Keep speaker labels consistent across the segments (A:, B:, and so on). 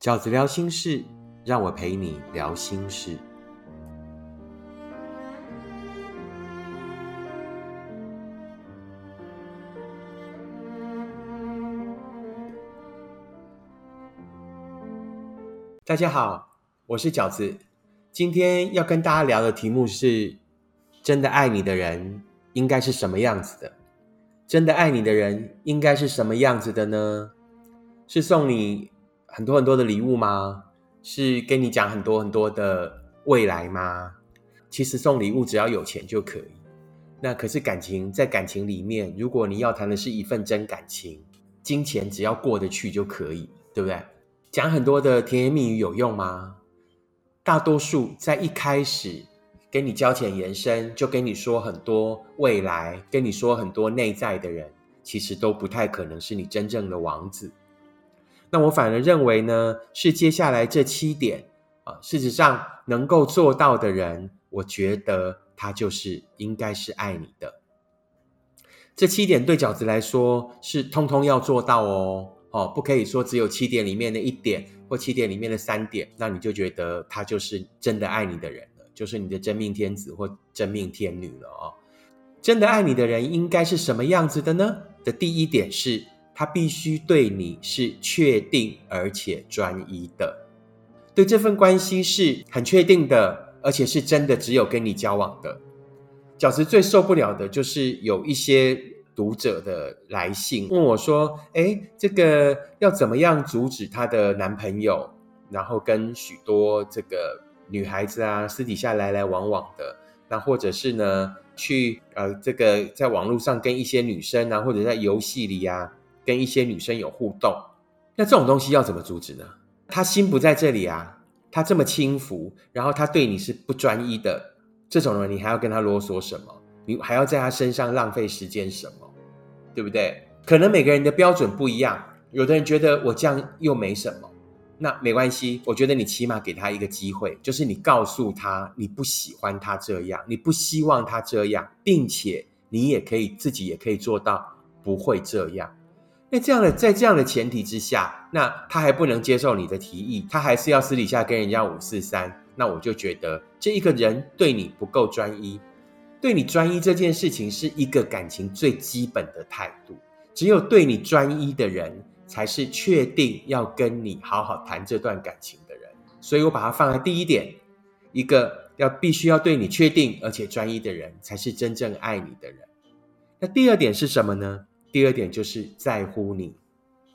A: 饺子聊心事，让我陪你聊心事。大家好，我是饺子。今天要跟大家聊的题目是：真的爱你的人应该是什么样子的？真的爱你的人应该是什么样子的呢？是送你很多很多的礼物吗？是跟你讲很多很多的未来吗？其实送礼物只要有钱就可以。那可是感情，在感情里面，如果你要谈的是一份真感情，金钱只要过得去就可以，对不对？讲很多的甜言蜜语有用吗？大多数在一开始。跟你交浅言深，就跟你说很多未来，跟你说很多内在的人，其实都不太可能是你真正的王子。那我反而认为呢，是接下来这七点啊，事实上能够做到的人，我觉得他就是应该是爱你的。这七点对饺子来说是通通要做到哦，哦，不可以说只有七点里面的一点或七点里面的三点，那你就觉得他就是真的爱你的人了。就是你的真命天子或真命天女了哦。真的爱你的人应该是什么样子的呢？的第一点是，他必须对你是确定而且专一的，对这份关系是很确定的，而且是真的只有跟你交往的。饺子最受不了的就是有一些读者的来信问我说：“哎，这个要怎么样阻止她的男朋友，然后跟许多这个。”女孩子啊，私底下来来往往的，那或者是呢，去呃，这个在网络上跟一些女生啊，或者在游戏里啊，跟一些女生有互动，那这种东西要怎么阻止呢？他心不在这里啊，他这么轻浮，然后他对你是不专一的，这种人你还要跟他啰嗦什么？你还要在他身上浪费时间什么？对不对？可能每个人的标准不一样，有的人觉得我这样又没什么。那没关系，我觉得你起码给他一个机会，就是你告诉他你不喜欢他这样，你不希望他这样，并且你也可以自己也可以做到不会这样。那这样的在这样的前提之下，那他还不能接受你的提议，他还是要私底下跟人家五四三。那我就觉得这一个人对你不够专一，对你专一这件事情是一个感情最基本的态度。只有对你专一的人。才是确定要跟你好好谈这段感情的人，所以我把它放在第一点。一个要必须要对你确定而且专一的人，才是真正爱你的人。那第二点是什么呢？第二点就是在乎你。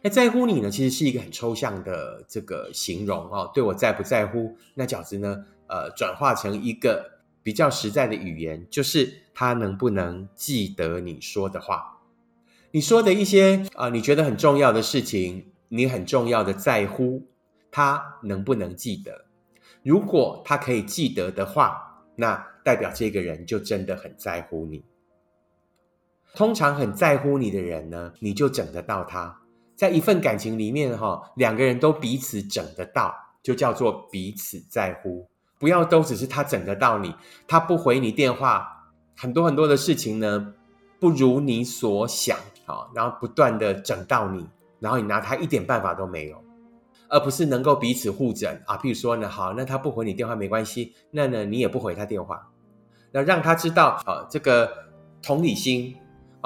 A: 那在乎你呢，其实是一个很抽象的这个形容哦。对我在不在乎？那饺子呢？呃，转化成一个比较实在的语言，就是他能不能记得你说的话。你说的一些啊，你觉得很重要的事情，你很重要的在乎，他能不能记得？如果他可以记得的话，那代表这个人就真的很在乎你。通常很在乎你的人呢，你就整得到他。在一份感情里面，哈，两个人都彼此整得到，就叫做彼此在乎。不要都只是他整得到你，他不回你电话，很多很多的事情呢，不如你所想。啊，然后不断的整到你，然后你拿他一点办法都没有，而不是能够彼此互整啊。譬如说呢，好，那他不回你电话没关系，那呢你也不回他电话，那让他知道啊，这个同理心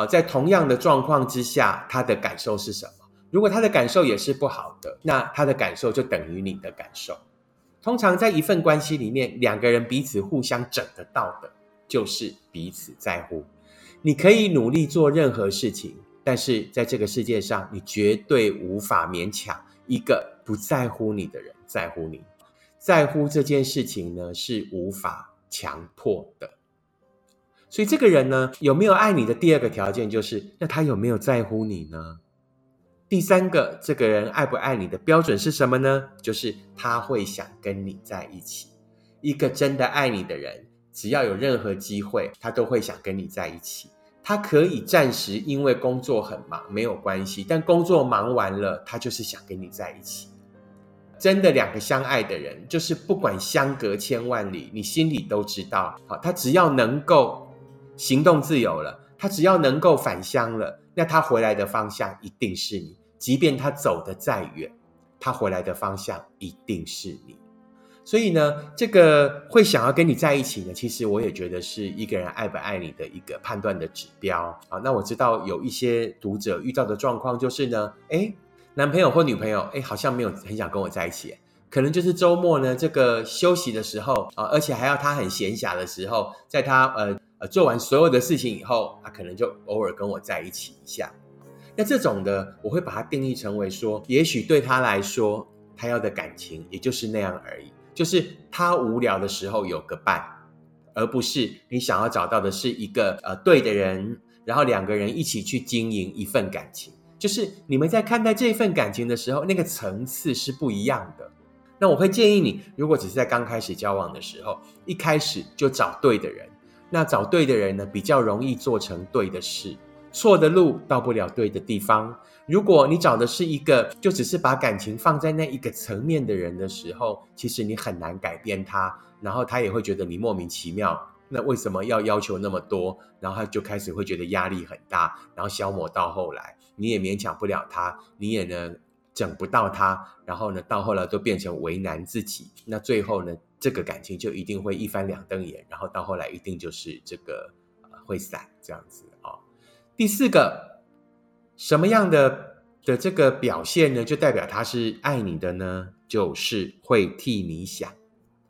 A: 在同样的状况之下，他的感受是什么？如果他的感受也是不好的，那他的感受就等于你的感受。通常在一份关系里面，两个人彼此互相整得到的，就是彼此在乎。你可以努力做任何事情。但是在这个世界上，你绝对无法勉强一个不在乎你的人在乎你。在乎这件事情呢，是无法强迫的。所以这个人呢，有没有爱你的第二个条件，就是那他有没有在乎你呢？第三个，这个人爱不爱你的标准是什么呢？就是他会想跟你在一起。一个真的爱你的人，只要有任何机会，他都会想跟你在一起。他可以暂时因为工作很忙没有关系，但工作忙完了，他就是想跟你在一起。真的两个相爱的人，就是不管相隔千万里，你心里都知道，好，他只要能够行动自由了，他只要能够返乡了，那他回来的方向一定是你。即便他走得再远，他回来的方向一定是你。所以呢，这个会想要跟你在一起呢，其实我也觉得是一个人爱不爱你的一个判断的指标啊。那我知道有一些读者遇到的状况就是呢，哎，男朋友或女朋友，哎，好像没有很想跟我在一起，可能就是周末呢这个休息的时候啊，而且还要他很闲暇的时候，在他呃呃做完所有的事情以后，他可能就偶尔跟我在一起一下。那这种的，我会把它定义成为说，也许对他来说，他要的感情也就是那样而已。就是他无聊的时候有个伴，而不是你想要找到的是一个呃对的人，然后两个人一起去经营一份感情。就是你们在看待这份感情的时候，那个层次是不一样的。那我会建议你，如果只是在刚开始交往的时候，一开始就找对的人，那找对的人呢，比较容易做成对的事。错的路到不了对的地方。如果你找的是一个就只是把感情放在那一个层面的人的时候，其实你很难改变他，然后他也会觉得你莫名其妙。那为什么要要求那么多？然后他就开始会觉得压力很大，然后消磨到后来，你也勉强不了他，你也呢整不到他，然后呢到后来都变成为难自己。那最后呢，这个感情就一定会一翻两瞪眼，然后到后来一定就是这个会散这样子啊。第四个，什么样的的这个表现呢？就代表他是爱你的呢？就是会替你想。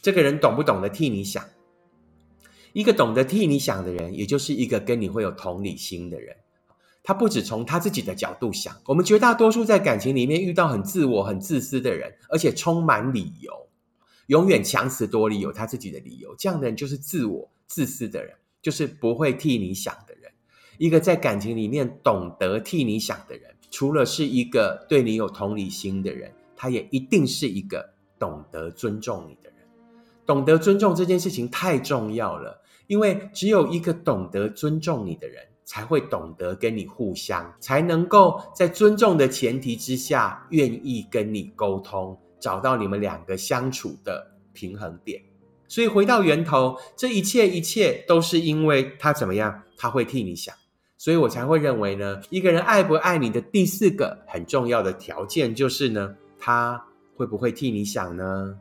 A: 这个人懂不懂得替你想？一个懂得替你想的人，也就是一个跟你会有同理心的人。他不只从他自己的角度想。我们绝大多数在感情里面遇到很自我、很自私的人，而且充满理由，永远强词夺理，有他自己的理由。这样的人就是自我、自私的人，就是不会替你想的人。一个在感情里面懂得替你想的人，除了是一个对你有同理心的人，他也一定是一个懂得尊重你的人。懂得尊重这件事情太重要了，因为只有一个懂得尊重你的人，才会懂得跟你互相，才能够在尊重的前提之下，愿意跟你沟通，找到你们两个相处的平衡点。所以回到源头，这一切一切都是因为他怎么样？他会替你想。所以我才会认为呢，一个人爱不爱你的第四个很重要的条件就是呢，他会不会替你想呢？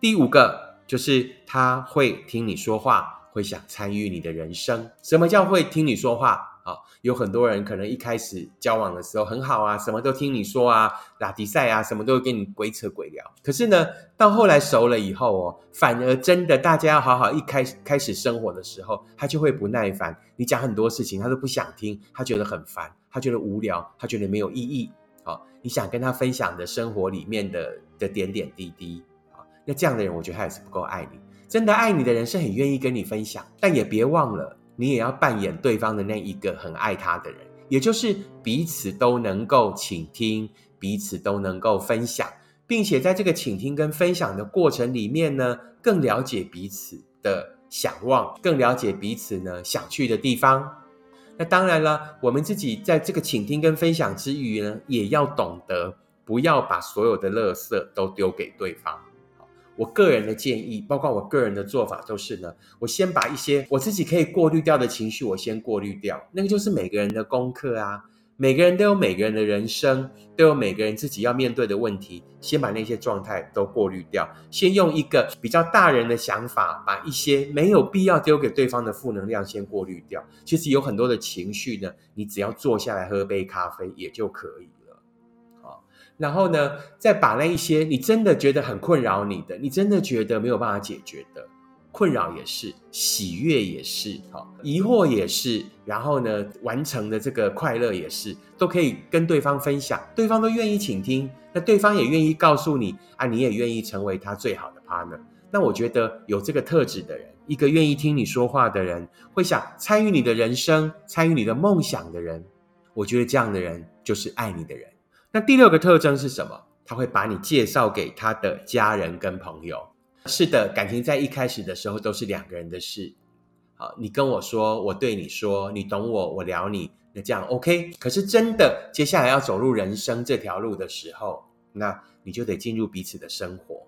A: 第五个就是他会听你说话，会想参与你的人生。什么叫会听你说话啊？有很多人可能一开始交往的时候很好啊，什么都听你说啊，打比赛啊，什么都会跟你鬼扯鬼聊。可是呢，到后来熟了以后哦，反而真的大家要好好一开开始生活的时候，他就会不耐烦。你讲很多事情，他都不想听，他觉得很烦，他觉得无聊，他觉得没有意义。好，你想跟他分享的生活里面的的点点滴滴啊，那这样的人，我觉得他也是不够爱你。真的爱你的人是很愿意跟你分享，但也别忘了。你也要扮演对方的那一个很爱他的人，也就是彼此都能够倾听，彼此都能够分享，并且在这个倾听跟分享的过程里面呢，更了解彼此的想望，更了解彼此呢想去的地方。那当然了，我们自己在这个倾听跟分享之余呢，也要懂得不要把所有的垃圾都丢给对方。我个人的建议，包括我个人的做法，都是呢，我先把一些我自己可以过滤掉的情绪，我先过滤掉。那个就是每个人的功课啊，每个人都有每个人的人生，都有每个人自己要面对的问题。先把那些状态都过滤掉，先用一个比较大人的想法，把一些没有必要丢给对方的负能量先过滤掉。其实有很多的情绪呢，你只要坐下来喝杯咖啡也就可以。然后呢，再把那一些你真的觉得很困扰你的，你真的觉得没有办法解决的困扰也是，喜悦也是，好，疑惑也是，然后呢，完成的这个快乐也是，都可以跟对方分享，对方都愿意倾听，那对方也愿意告诉你啊，你也愿意成为他最好的 partner。那我觉得有这个特质的人，一个愿意听你说话的人，会想参与你的人生、参与你的梦想的人，我觉得这样的人就是爱你的人。那第六个特征是什么？他会把你介绍给他的家人跟朋友。是的，感情在一开始的时候都是两个人的事。好，你跟我说，我对你说，你懂我，我聊你，那这样 OK。可是真的，接下来要走入人生这条路的时候，那你就得进入彼此的生活。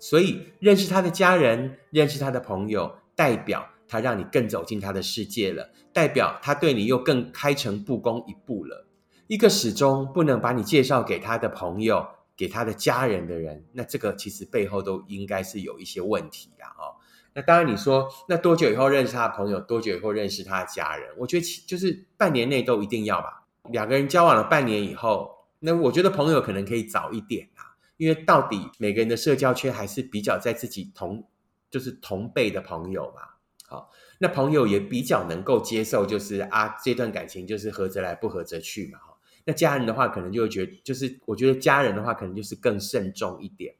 A: 所以，认识他的家人，认识他的朋友，代表他让你更走进他的世界了，代表他对你又更开诚布公一步了。一个始终不能把你介绍给他的朋友、给他的家人的人，那这个其实背后都应该是有一些问题的哦。那当然，你说那多久以后认识他的朋友，多久以后认识他的家人？我觉得其就是半年内都一定要吧。两个人交往了半年以后，那我觉得朋友可能可以早一点啊，因为到底每个人的社交圈还是比较在自己同就是同辈的朋友嘛。好，那朋友也比较能够接受，就是啊这段感情就是合则来，不合则去嘛。那家人的话可能就会觉，就是我觉得家人的话可能就是更慎重一点。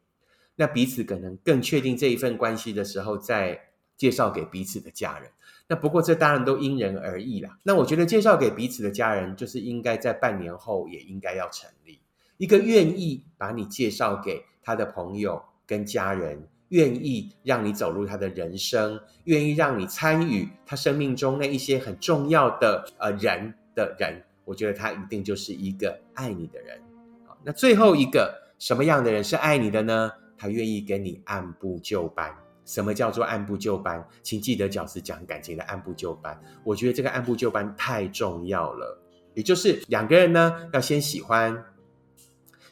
A: 那彼此可能更确定这一份关系的时候，再介绍给彼此的家人。那不过这当然都因人而异啦。那我觉得介绍给彼此的家人，就是应该在半年后也应该要成立一个愿意把你介绍给他的朋友跟家人，愿意让你走入他的人生，愿意让你参与他生命中那一些很重要的呃人的人。我觉得他一定就是一个爱你的人。好，那最后一个什么样的人是爱你的呢？他愿意跟你按部就班。什么叫做按部就班？请记得饺子讲感情的按部就班。我觉得这个按部就班太重要了。也就是两个人呢，要先喜欢，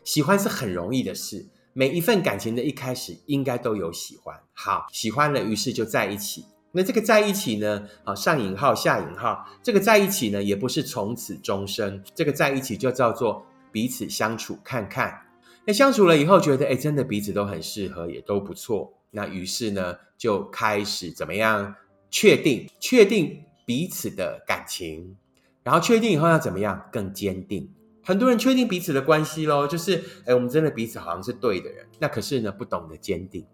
A: 喜欢是很容易的事。每一份感情的一开始，应该都有喜欢。好，喜欢了，于是就在一起。那这个在一起呢？啊，上引号下引号，这个在一起呢，也不是从此终生。这个在一起就叫做彼此相处看看。那相处了以后，觉得哎，真的彼此都很适合，也都不错。那于是呢，就开始怎么样确定确定彼此的感情，然后确定以后要怎么样更坚定。很多人确定彼此的关系喽，就是哎，我们真的彼此好像是对的人。那可是呢，不懂得坚定。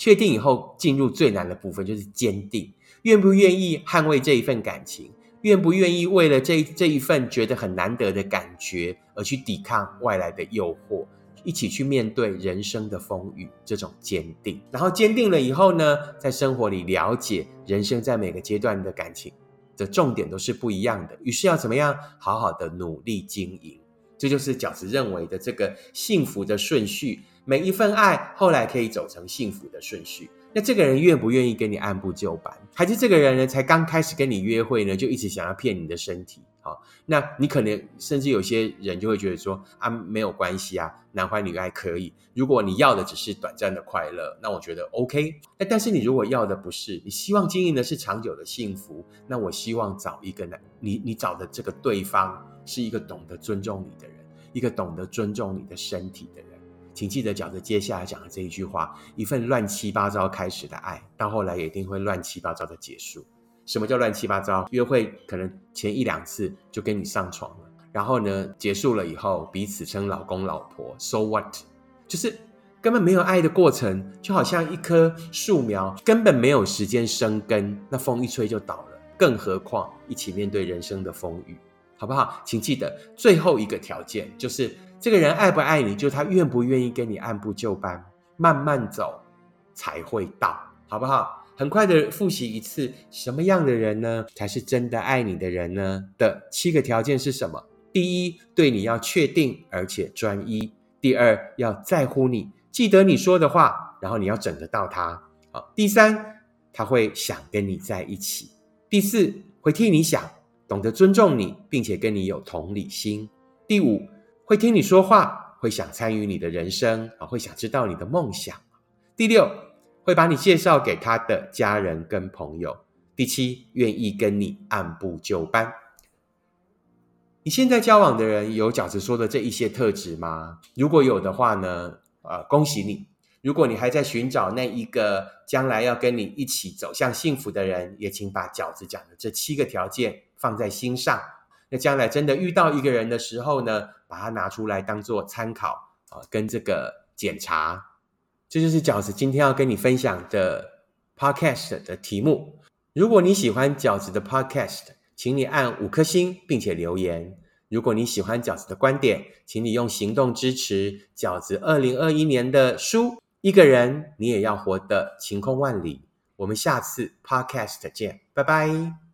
A: 确定以后，进入最难的部分就是坚定，愿不愿意捍卫这一份感情？愿不愿意为了这这一份觉得很难得的感觉而去抵抗外来的诱惑？一起去面对人生的风雨，这种坚定，然后坚定了以后呢，在生活里了解人生在每个阶段的感情的重点都是不一样的，于是要怎么样好好的努力经营，这就是饺子认为的这个幸福的顺序，每一份爱后来可以走成幸福的顺序。那这个人愿不愿意跟你按部就班，还是这个人呢才刚开始跟你约会呢，就一直想要骗你的身体？好，那你可能甚至有些人就会觉得说啊，没有关系啊，男欢女爱可以。如果你要的只是短暂的快乐，那我觉得 OK。那但是你如果要的不是，你希望经营的是长久的幸福，那我希望找一个男，你你找的这个对方是一个懂得尊重你的人，一个懂得尊重你的身体的人。请记得饺子接下来讲的这一句话：一份乱七八糟开始的爱，到后来也一定会乱七八糟的结束。什么叫乱七八糟？约会可能前一两次就跟你上床了，然后呢，结束了以后彼此称老公老婆，so what？就是根本没有爱的过程，就好像一棵树苗根本没有时间生根，那风一吹就倒了。更何况一起面对人生的风雨，好不好？请记得最后一个条件，就是这个人爱不爱你，就他愿不愿意跟你按部就班，慢慢走才会到，好不好？很快的复习一次，什么样的人呢才是真的爱你的人呢？的七个条件是什么？第一，对你要确定而且专一；第二，要在乎你，记得你说的话，然后你要整得到他。好，第三，他会想跟你在一起；第四，会替你想，懂得尊重你，并且跟你有同理心；第五，会听你说话，会想参与你的人生啊，会想知道你的梦想；第六。会把你介绍给他的家人跟朋友。第七，愿意跟你按部就班。你现在交往的人有饺子说的这一些特质吗？如果有的话呢？呃，恭喜你。如果你还在寻找那一个将来要跟你一起走向幸福的人，也请把饺子讲的这七个条件放在心上。那将来真的遇到一个人的时候呢，把它拿出来当做参考啊，跟这个检查。这就是饺子今天要跟你分享的 podcast 的题目。如果你喜欢饺子的 podcast，请你按五颗星并且留言。如果你喜欢饺子的观点，请你用行动支持饺子二零二一年的书。一个人你也要活得晴空万里。我们下次 podcast 见，拜拜。